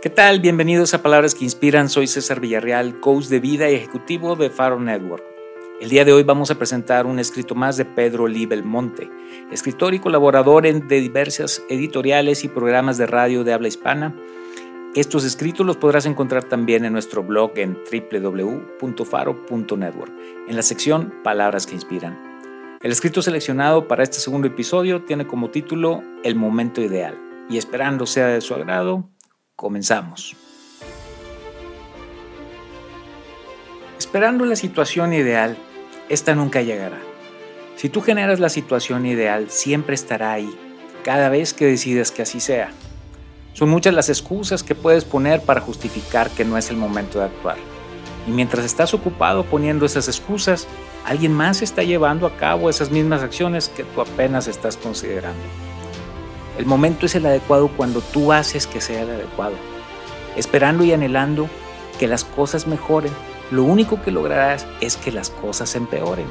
¿Qué tal? Bienvenidos a Palabras que Inspiran. Soy César Villarreal, coach de vida y ejecutivo de Faro Network. El día de hoy vamos a presentar un escrito más de Pedro Lee Belmonte, escritor y colaborador de diversas editoriales y programas de radio de habla hispana. Estos escritos los podrás encontrar también en nuestro blog en www.faro.network, en la sección Palabras que Inspiran. El escrito seleccionado para este segundo episodio tiene como título El momento ideal y esperando sea de su agrado, Comenzamos. Esperando la situación ideal, esta nunca llegará. Si tú generas la situación ideal, siempre estará ahí, cada vez que decides que así sea. Son muchas las excusas que puedes poner para justificar que no es el momento de actuar. Y mientras estás ocupado poniendo esas excusas, alguien más está llevando a cabo esas mismas acciones que tú apenas estás considerando. El momento es el adecuado cuando tú haces que sea el adecuado. Esperando y anhelando que las cosas mejoren, lo único que lograrás es que las cosas empeoren.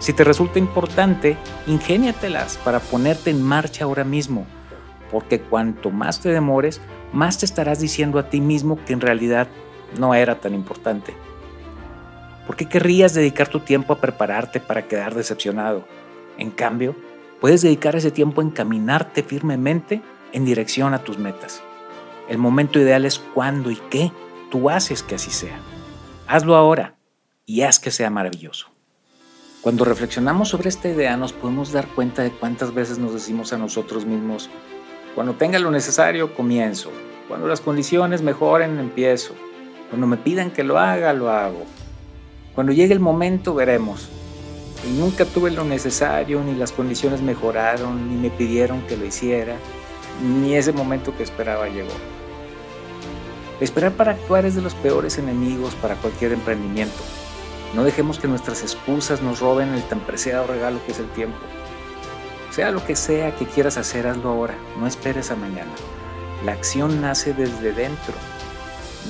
Si te resulta importante, ingéniatelas para ponerte en marcha ahora mismo, porque cuanto más te demores, más te estarás diciendo a ti mismo que en realidad no era tan importante. ¿Por qué querrías dedicar tu tiempo a prepararte para quedar decepcionado? En cambio, Puedes dedicar ese tiempo a encaminarte firmemente en dirección a tus metas. El momento ideal es cuando y qué tú haces que así sea. Hazlo ahora y haz que sea maravilloso. Cuando reflexionamos sobre esta idea nos podemos dar cuenta de cuántas veces nos decimos a nosotros mismos, cuando tenga lo necesario, comienzo. Cuando las condiciones mejoren, empiezo. Cuando me pidan que lo haga, lo hago. Cuando llegue el momento, veremos y nunca tuve lo necesario, ni las condiciones mejoraron, ni me pidieron que lo hiciera, ni ese momento que esperaba llegó. Esperar para actuar es de los peores enemigos para cualquier emprendimiento. No dejemos que nuestras excusas nos roben el tan preciado regalo que es el tiempo. Sea lo que sea que quieras hacer, hazlo ahora, no esperes a mañana. La acción nace desde dentro,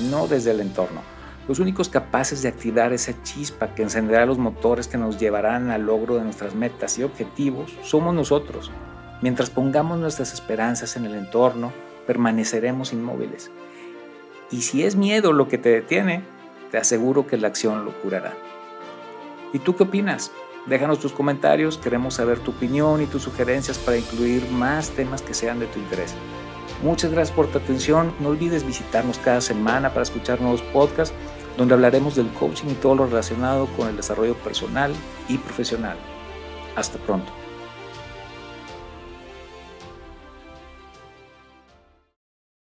no desde el entorno. Los únicos capaces de activar esa chispa que encenderá los motores que nos llevarán al logro de nuestras metas y objetivos somos nosotros. Mientras pongamos nuestras esperanzas en el entorno, permaneceremos inmóviles. Y si es miedo lo que te detiene, te aseguro que la acción lo curará. ¿Y tú qué opinas? Déjanos tus comentarios, queremos saber tu opinión y tus sugerencias para incluir más temas que sean de tu interés. Muchas gracias por tu atención. No olvides visitarnos cada semana para escuchar nuevos podcasts donde hablaremos del coaching y todo lo relacionado con el desarrollo personal y profesional. Hasta pronto.